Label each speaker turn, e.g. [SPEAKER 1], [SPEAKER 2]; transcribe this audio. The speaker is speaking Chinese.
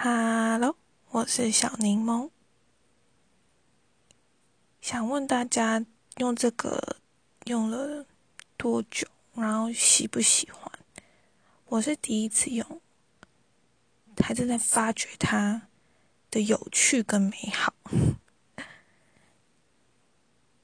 [SPEAKER 1] Hello，我是小柠檬，想问大家用这个用了多久，然后喜不喜欢？我是第一次用，还正在发掘它的有趣跟美好。